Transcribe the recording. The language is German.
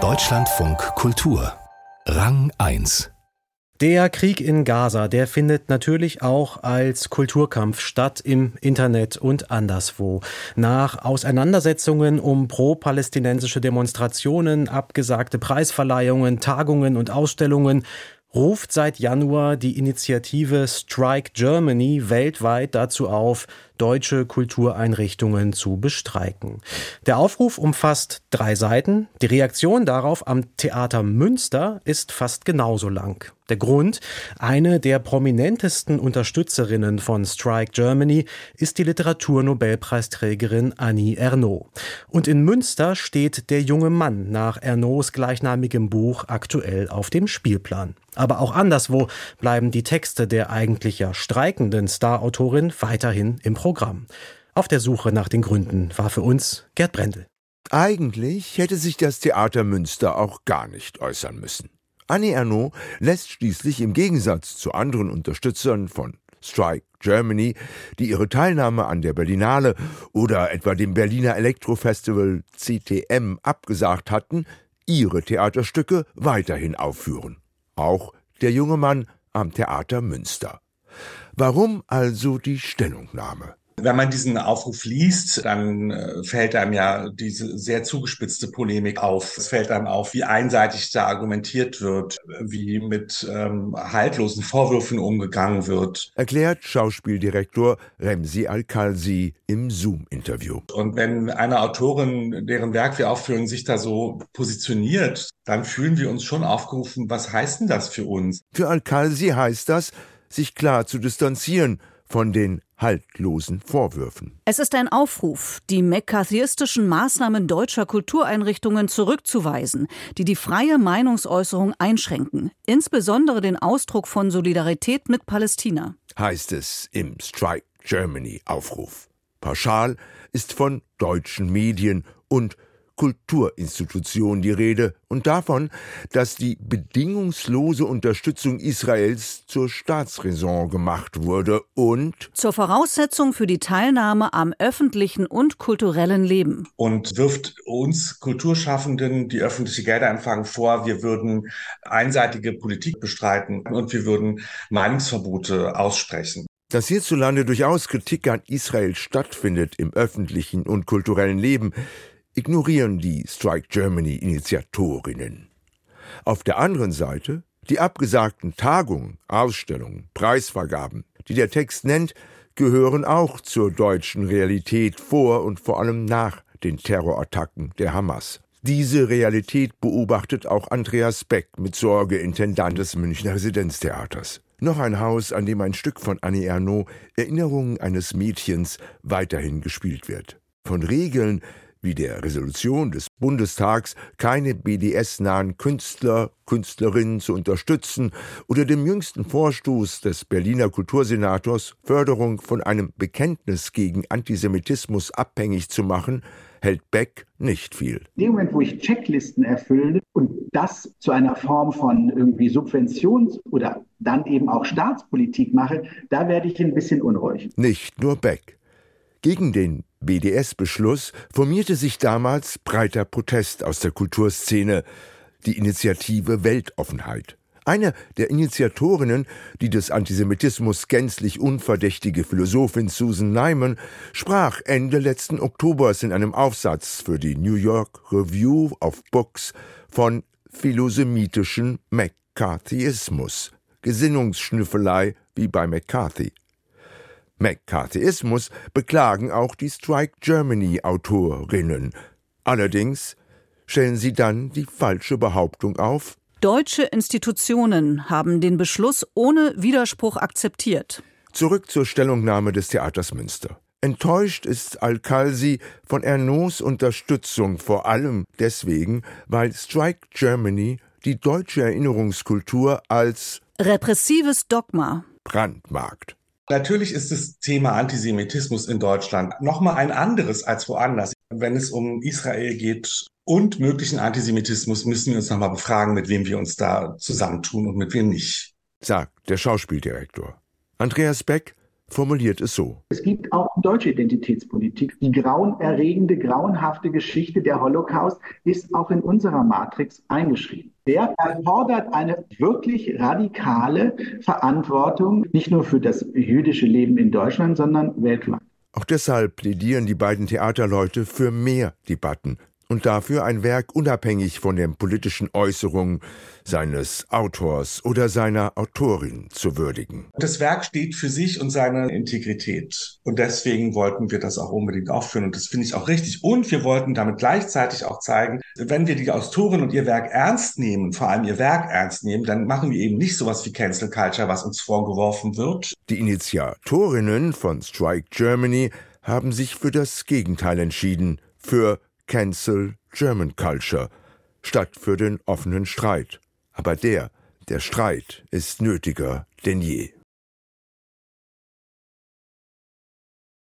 Deutschlandfunk Kultur Rang 1 der Krieg in Gaza, der findet natürlich auch als Kulturkampf statt im Internet und anderswo. Nach Auseinandersetzungen um pro-palästinensische Demonstrationen, abgesagte Preisverleihungen, Tagungen und Ausstellungen ruft seit Januar die Initiative Strike Germany weltweit dazu auf, deutsche Kultureinrichtungen zu bestreiken. Der Aufruf umfasst drei Seiten. Die Reaktion darauf am Theater Münster ist fast genauso lang. Der Grund, eine der prominentesten Unterstützerinnen von Strike Germany ist die Literaturnobelpreisträgerin Annie Ernaux. Und in Münster steht der junge Mann nach Ernauxs gleichnamigem Buch aktuell auf dem Spielplan. Aber auch anderswo bleiben die Texte der eigentlich ja streikenden Starautorin weiterhin im Programm. Auf der Suche nach den Gründen war für uns Gerd Brendel. Eigentlich hätte sich das Theater Münster auch gar nicht äußern müssen. Annie Ernaux lässt schließlich im Gegensatz zu anderen Unterstützern von Strike Germany, die ihre Teilnahme an der Berlinale oder etwa dem Berliner Elektrofestival CTM abgesagt hatten, ihre Theaterstücke weiterhin aufführen. Auch der junge Mann am Theater Münster. Warum also die Stellungnahme? Wenn man diesen Aufruf liest, dann äh, fällt einem ja diese sehr zugespitzte Polemik auf. Es fällt einem auf, wie einseitig da argumentiert wird, wie mit ähm, haltlosen Vorwürfen umgegangen wird. Erklärt Schauspieldirektor Remsi Al-Khalsi im Zoom-Interview. Und wenn eine Autorin, deren Werk wir aufführen, sich da so positioniert, dann fühlen wir uns schon aufgerufen, was heißt denn das für uns? Für Al-Khalsi heißt das, sich klar zu distanzieren von den haltlosen Vorwürfen. Es ist ein Aufruf, die mccarthyistischen Maßnahmen deutscher Kultureinrichtungen zurückzuweisen, die die freie Meinungsäußerung einschränken, insbesondere den Ausdruck von Solidarität mit Palästina. Heißt es im Strike Germany Aufruf. Pauschal ist von deutschen Medien und Kulturinstitution die Rede und davon, dass die bedingungslose Unterstützung Israels zur Staatsräson gemacht wurde und zur Voraussetzung für die Teilnahme am öffentlichen und kulturellen Leben. Und wirft uns Kulturschaffenden, die öffentliche Gelder empfangen, vor, wir würden einseitige Politik bestreiten und wir würden Meinungsverbote aussprechen. Dass hierzulande durchaus Kritik an Israel stattfindet im öffentlichen und kulturellen Leben, ignorieren die Strike Germany Initiatorinnen. Auf der anderen Seite die abgesagten Tagungen, Ausstellungen, Preisvergaben, die der Text nennt, gehören auch zur deutschen Realität vor und vor allem nach den Terrorattacken der Hamas. Diese Realität beobachtet auch Andreas Beck mit Sorge Intendant des Münchner Residenztheaters. Noch ein Haus, an dem ein Stück von Annie Ernaux, Erinnerungen eines Mädchens, weiterhin gespielt wird. Von Regeln, wie der Resolution des Bundestags, keine BDS-nahen Künstler, Künstlerinnen zu unterstützen oder dem jüngsten Vorstoß des Berliner Kultursenators, Förderung von einem Bekenntnis gegen Antisemitismus abhängig zu machen, hält Beck nicht viel. In dem Moment, wo ich Checklisten erfülle und das zu einer Form von irgendwie Subventions- oder dann eben auch Staatspolitik mache, da werde ich ein bisschen unruhig. Nicht nur Beck. Gegen den BDS-Beschluss formierte sich damals breiter Protest aus der Kulturszene, die Initiative Weltoffenheit. Eine der Initiatorinnen, die des Antisemitismus gänzlich unverdächtige Philosophin Susan Nyman, sprach Ende letzten Oktobers in einem Aufsatz für die New York Review of Books von philosemitischen McCarthyismus, Gesinnungsschnüffelei wie bei McCarthy. McCarthyismus beklagen auch die Strike Germany Autorinnen. Allerdings stellen sie dann die falsche Behauptung auf. Deutsche Institutionen haben den Beschluss ohne Widerspruch akzeptiert. Zurück zur Stellungnahme des Theaters Münster. Enttäuscht ist Al-Khalsi von Ernauxs Unterstützung vor allem deswegen, weil Strike Germany die deutsche Erinnerungskultur als repressives Dogma brandmarkt. Natürlich ist das Thema Antisemitismus in Deutschland nochmal ein anderes als woanders. Wenn es um Israel geht und möglichen Antisemitismus, müssen wir uns nochmal befragen, mit wem wir uns da zusammentun und mit wem nicht. Sagt der Schauspieldirektor. Andreas Beck formuliert es so. Es gibt auch deutsche Identitätspolitik. Die grauenerregende, grauenhafte Geschichte der Holocaust ist auch in unserer Matrix eingeschrieben. Der erfordert eine wirklich radikale Verantwortung, nicht nur für das jüdische Leben in Deutschland, sondern weltweit. Auch deshalb plädieren die beiden Theaterleute für mehr Debatten und dafür ein Werk unabhängig von den politischen Äußerungen seines Autors oder seiner Autorin zu würdigen. Das Werk steht für sich und seine Integrität. Und deswegen wollten wir das auch unbedingt aufführen. Und das finde ich auch richtig. Und wir wollten damit gleichzeitig auch zeigen, wenn wir die Autorin und ihr Werk ernst nehmen, vor allem ihr Werk ernst nehmen, dann machen wir eben nicht sowas wie Cancel Culture, was uns vorgeworfen wird. Die Initiatorinnen von Strike Germany haben sich für das Gegenteil entschieden, für Cancel German Culture statt für den offenen Streit. Aber der, der Streit ist nötiger denn je.